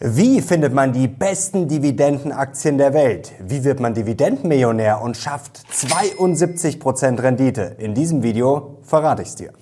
Wie findet man die besten Dividendenaktien der Welt? Wie wird man Dividendenmillionär und schafft 72% Rendite? In diesem Video verrate ich es dir.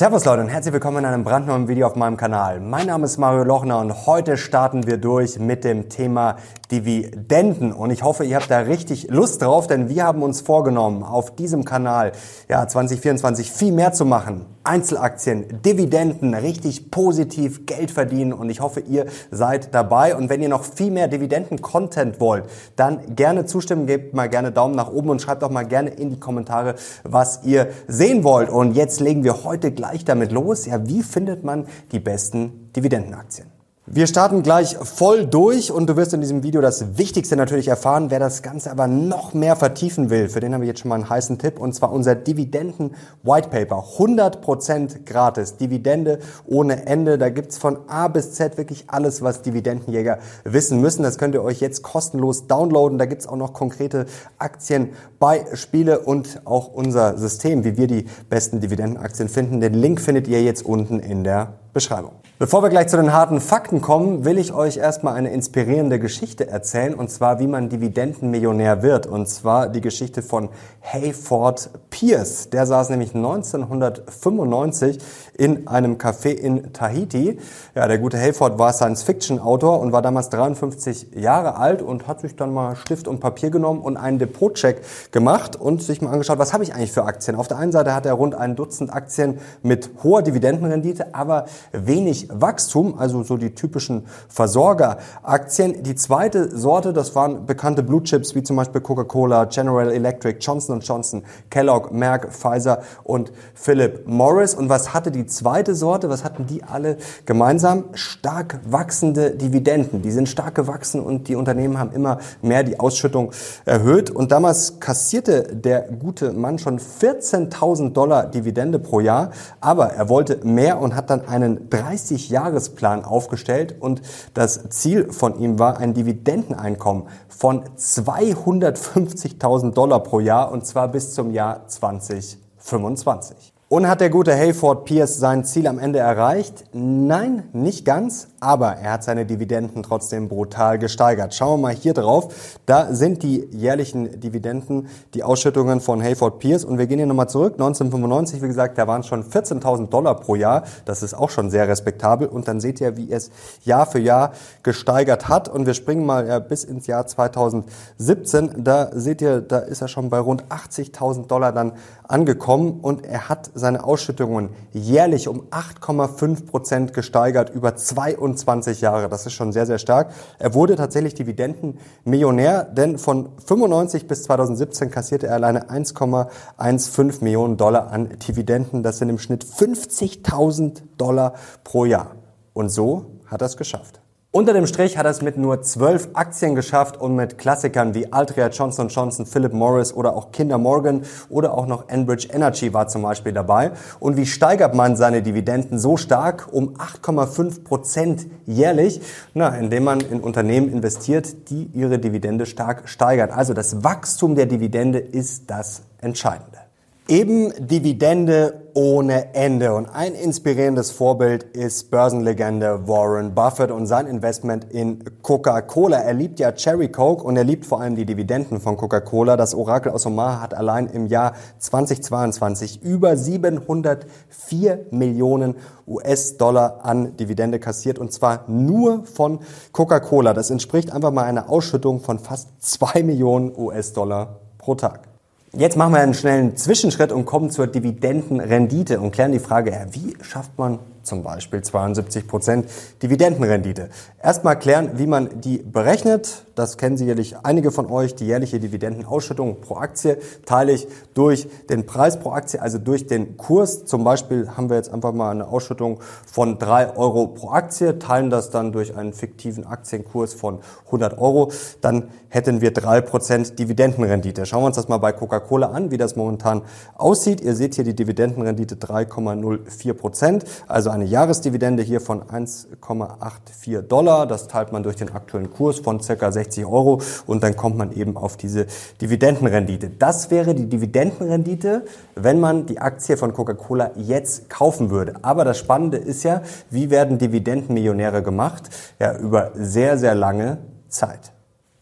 Servus Leute und herzlich willkommen in einem brandneuen Video auf meinem Kanal. Mein Name ist Mario Lochner und heute starten wir durch mit dem Thema Dividenden und ich hoffe, ihr habt da richtig Lust drauf, denn wir haben uns vorgenommen, auf diesem Kanal ja 2024 viel mehr zu machen. Einzelaktien, Dividenden, richtig positiv Geld verdienen und ich hoffe, ihr seid dabei und wenn ihr noch viel mehr Dividenden-Content wollt, dann gerne zustimmen, gebt mal gerne Daumen nach oben und schreibt auch mal gerne in die Kommentare, was ihr sehen wollt und jetzt legen wir heute gleich damit los. Ja, wie findet man die besten Dividendenaktien? Wir starten gleich voll durch und du wirst in diesem Video das Wichtigste natürlich erfahren. Wer das Ganze aber noch mehr vertiefen will, für den haben wir jetzt schon mal einen heißen Tipp und zwar unser Dividenden White Paper. 100% gratis. Dividende ohne Ende. Da gibt's von A bis Z wirklich alles, was Dividendenjäger wissen müssen. Das könnt ihr euch jetzt kostenlos downloaden. Da gibt's auch noch konkrete Aktienbeispiele und auch unser System, wie wir die besten Dividendenaktien finden. Den Link findet ihr jetzt unten in der Beschreibung. Bevor wir gleich zu den harten Fakten kommen, will ich euch erstmal eine inspirierende Geschichte erzählen, und zwar wie man Dividendenmillionär wird, und zwar die Geschichte von Hayford Pierce. Der saß nämlich 1995 in einem Café in Tahiti. Ja, der gute Hayford war Science-Fiction-Autor und war damals 53 Jahre alt und hat sich dann mal Stift und Papier genommen und einen Depotcheck gemacht und sich mal angeschaut, was habe ich eigentlich für Aktien. Auf der einen Seite hat er rund ein Dutzend Aktien mit hoher Dividendenrendite, aber wenig Wachstum, also so die typischen Versorgeraktien. Die zweite Sorte, das waren bekannte Blue Chips wie zum Beispiel Coca-Cola, General Electric, Johnson Johnson, Kellogg, Merck, Pfizer und Philip Morris. Und was hatte die zweite Sorte, was hatten die alle gemeinsam? Stark wachsende Dividenden. Die sind stark gewachsen und die Unternehmen haben immer mehr die Ausschüttung erhöht. Und damals kassierte der gute Mann schon 14.000 Dollar Dividende pro Jahr, aber er wollte mehr und hat dann einen 30-Jahresplan aufgestellt und das Ziel von ihm war ein Dividendeneinkommen von 250.000 Dollar pro Jahr und zwar bis zum Jahr 2025. Und hat der gute Hayford Pierce sein Ziel am Ende erreicht? Nein, nicht ganz, aber er hat seine Dividenden trotzdem brutal gesteigert. Schauen wir mal hier drauf. Da sind die jährlichen Dividenden, die Ausschüttungen von Hayford Pierce. Und wir gehen hier nochmal zurück. 1995, wie gesagt, da waren schon 14.000 Dollar pro Jahr. Das ist auch schon sehr respektabel. Und dann seht ihr, wie es Jahr für Jahr gesteigert hat. Und wir springen mal ja, bis ins Jahr 2017. Da seht ihr, da ist er schon bei rund 80.000 Dollar dann angekommen. Und er hat seine Ausschüttungen jährlich um 8,5 Prozent gesteigert über 22 Jahre. Das ist schon sehr, sehr stark. Er wurde tatsächlich Dividendenmillionär, denn von 95 bis 2017 kassierte er alleine 1,15 Millionen Dollar an Dividenden. Das sind im Schnitt 50.000 Dollar pro Jahr. Und so hat er es geschafft. Unter dem Strich hat er es mit nur zwölf Aktien geschafft und mit Klassikern wie Altria, Johnson Johnson, Philip Morris oder auch Kinder Morgan oder auch noch Enbridge Energy war zum Beispiel dabei. Und wie steigert man seine Dividenden so stark um 8,5 Prozent jährlich? Na, indem man in Unternehmen investiert, die ihre Dividende stark steigern. Also das Wachstum der Dividende ist das Entscheidende. Eben Dividende ohne Ende. Und ein inspirierendes Vorbild ist Börsenlegende Warren Buffett und sein Investment in Coca-Cola. Er liebt ja Cherry Coke und er liebt vor allem die Dividenden von Coca-Cola. Das Orakel aus Omaha hat allein im Jahr 2022 über 704 Millionen US-Dollar an Dividende kassiert und zwar nur von Coca-Cola. Das entspricht einfach mal einer Ausschüttung von fast zwei Millionen US-Dollar pro Tag. Jetzt machen wir einen schnellen Zwischenschritt und kommen zur Dividendenrendite und klären die Frage, wie schafft man zum Beispiel 72 Prozent Dividendenrendite. Erstmal klären, wie man die berechnet. Das kennen sicherlich einige von euch. Die jährliche Dividendenausschüttung pro Aktie teile ich durch den Preis pro Aktie, also durch den Kurs. Zum Beispiel haben wir jetzt einfach mal eine Ausschüttung von drei Euro pro Aktie, teilen das dann durch einen fiktiven Aktienkurs von 100 Euro. Dann hätten wir drei Prozent Dividendenrendite. Schauen wir uns das mal bei Coca-Cola an, wie das momentan aussieht. Ihr seht hier die Dividendenrendite 3,04 Prozent. Also also eine Jahresdividende hier von 1,84 Dollar. Das teilt man durch den aktuellen Kurs von circa 60 Euro und dann kommt man eben auf diese Dividendenrendite. Das wäre die Dividendenrendite, wenn man die Aktie von Coca-Cola jetzt kaufen würde. Aber das Spannende ist ja, wie werden Dividendenmillionäre gemacht? Ja, über sehr, sehr lange Zeit.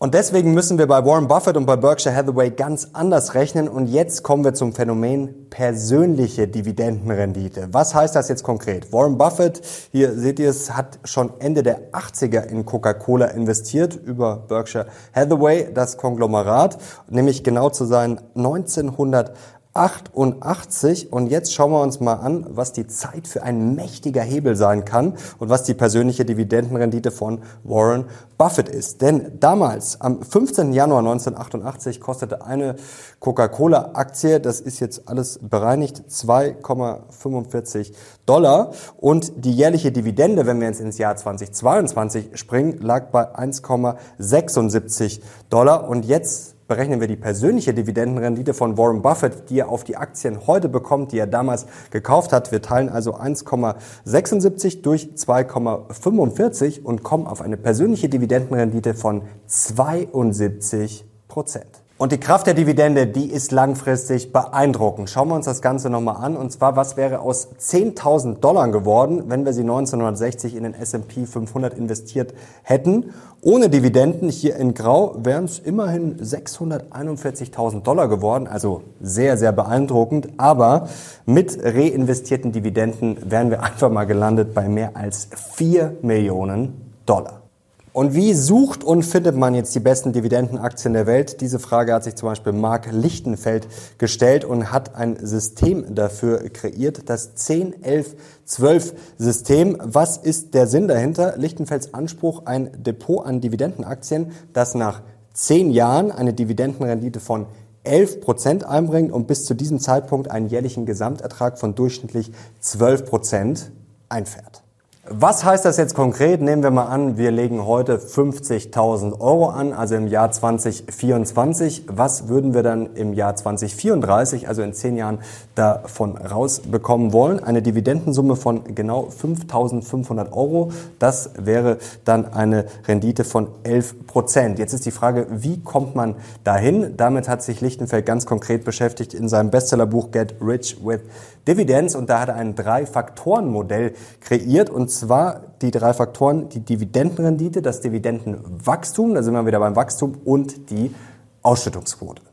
Und deswegen müssen wir bei Warren Buffett und bei Berkshire Hathaway ganz anders rechnen. Und jetzt kommen wir zum Phänomen persönliche Dividendenrendite. Was heißt das jetzt konkret? Warren Buffett, hier seht ihr es, hat schon Ende der 80er in Coca-Cola investiert über Berkshire Hathaway, das Konglomerat, nämlich genau zu sein 1900 88 und jetzt schauen wir uns mal an, was die Zeit für ein mächtiger Hebel sein kann und was die persönliche Dividendenrendite von Warren Buffett ist. Denn damals, am 15. Januar 1988, kostete eine Coca-Cola-Aktie, das ist jetzt alles bereinigt, 2,45 Dollar und die jährliche Dividende, wenn wir jetzt ins Jahr 2022 springen, lag bei 1,76 Dollar und jetzt berechnen wir die persönliche Dividendenrendite von Warren Buffett, die er auf die Aktien heute bekommt, die er damals gekauft hat. Wir teilen also 1,76 durch 2,45 und kommen auf eine persönliche Dividendenrendite von 72 Prozent. Und die Kraft der Dividende, die ist langfristig beeindruckend. Schauen wir uns das Ganze nochmal an. Und zwar, was wäre aus 10.000 Dollar geworden, wenn wir sie 1960 in den S&P 500 investiert hätten? Ohne Dividenden, hier in Grau, wären es immerhin 641.000 Dollar geworden. Also sehr, sehr beeindruckend. Aber mit reinvestierten Dividenden wären wir einfach mal gelandet bei mehr als 4 Millionen Dollar. Und wie sucht und findet man jetzt die besten Dividendenaktien der Welt? Diese Frage hat sich zum Beispiel Mark Lichtenfeld gestellt und hat ein System dafür kreiert, das 10, 11, 12 System. Was ist der Sinn dahinter? Lichtenfelds Anspruch, ein Depot an Dividendenaktien, das nach 10 Jahren eine Dividendenrendite von 11 Prozent einbringt und bis zu diesem Zeitpunkt einen jährlichen Gesamtertrag von durchschnittlich 12 Prozent einfährt. Was heißt das jetzt konkret? Nehmen wir mal an, wir legen heute 50.000 Euro an, also im Jahr 2024. Was würden wir dann im Jahr 2034, also in zehn Jahren, davon rausbekommen wollen? Eine Dividendensumme von genau 5.500 Euro. Das wäre dann eine Rendite von 11 Prozent. Jetzt ist die Frage, wie kommt man dahin? Damit hat sich Lichtenfeld ganz konkret beschäftigt in seinem Bestsellerbuch Get Rich with Dividends und da hat er ein Drei-Faktoren-Modell kreiert und zwar die drei Faktoren, die Dividendenrendite, das Dividendenwachstum, da sind wir wieder beim Wachstum und die Ausschüttungsquote.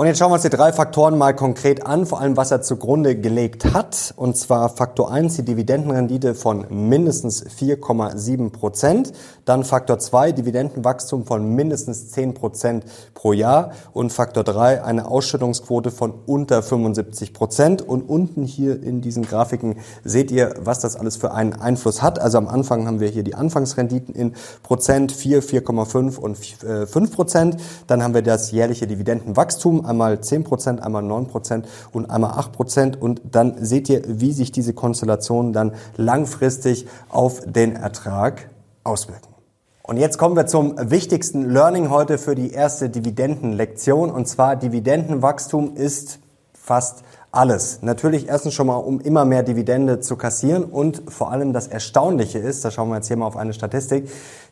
Und jetzt schauen wir uns die drei Faktoren mal konkret an, vor allem was er zugrunde gelegt hat. Und zwar Faktor 1, die Dividendenrendite von mindestens 4,7 Prozent. Dann Faktor 2, Dividendenwachstum von mindestens 10 Prozent pro Jahr. Und Faktor 3, eine Ausschüttungsquote von unter 75 Prozent. Und unten hier in diesen Grafiken seht ihr, was das alles für einen Einfluss hat. Also am Anfang haben wir hier die Anfangsrenditen in Prozent, 4, 4,5 und 5 äh, Prozent. Dann haben wir das jährliche Dividendenwachstum einmal 10%, einmal 9% und einmal 8%. Und dann seht ihr, wie sich diese Konstellationen dann langfristig auf den Ertrag auswirken. Und jetzt kommen wir zum wichtigsten Learning heute für die erste Dividendenlektion. Und zwar Dividendenwachstum ist fast alles. Natürlich erstens schon mal, um immer mehr Dividende zu kassieren und vor allem das Erstaunliche ist, da schauen wir jetzt hier mal auf eine Statistik,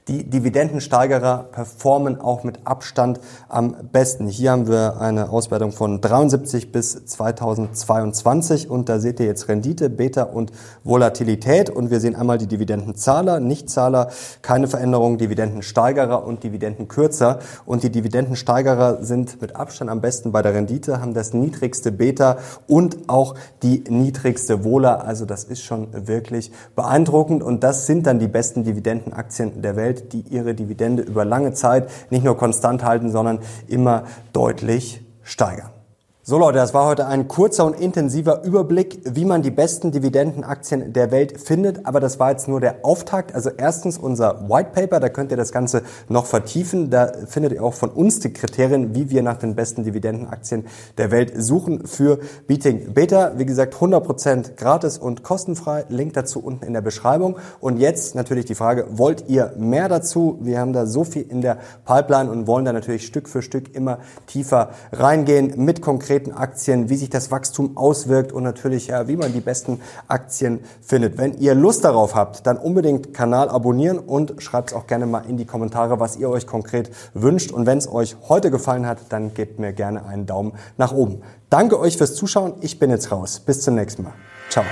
die Dividendensteigerer performen auch mit Abstand am besten. Hier haben wir eine Auswertung von 73 bis 2022 und da seht ihr jetzt Rendite, Beta und Volatilität. Und wir sehen einmal die Dividendenzahler, Nichtzahler, keine Veränderung, Dividendensteigerer und Dividendenkürzer. Und die Dividendensteigerer sind mit Abstand am besten bei der Rendite, haben das niedrigste Beta und auch die niedrigste Vola, also das ist schon wirklich beeindruckend. Und das sind dann die besten Dividendenaktien der Welt die ihre Dividende über lange Zeit nicht nur konstant halten, sondern immer deutlich steigern. So Leute, das war heute ein kurzer und intensiver Überblick, wie man die besten Dividendenaktien der Welt findet. Aber das war jetzt nur der Auftakt. Also erstens unser White Paper, da könnt ihr das Ganze noch vertiefen. Da findet ihr auch von uns die Kriterien, wie wir nach den besten Dividendenaktien der Welt suchen für Beating Beta. Wie gesagt, 100% gratis und kostenfrei. Link dazu unten in der Beschreibung. Und jetzt natürlich die Frage, wollt ihr mehr dazu? Wir haben da so viel in der Pipeline und wollen da natürlich Stück für Stück immer tiefer reingehen mit konkreten konkreten Aktien, wie sich das Wachstum auswirkt und natürlich, ja, wie man die besten Aktien findet. Wenn ihr Lust darauf habt, dann unbedingt Kanal abonnieren und schreibt es auch gerne mal in die Kommentare, was ihr euch konkret wünscht. Und wenn es euch heute gefallen hat, dann gebt mir gerne einen Daumen nach oben. Danke euch fürs Zuschauen. Ich bin jetzt raus. Bis zum nächsten Mal. Ciao.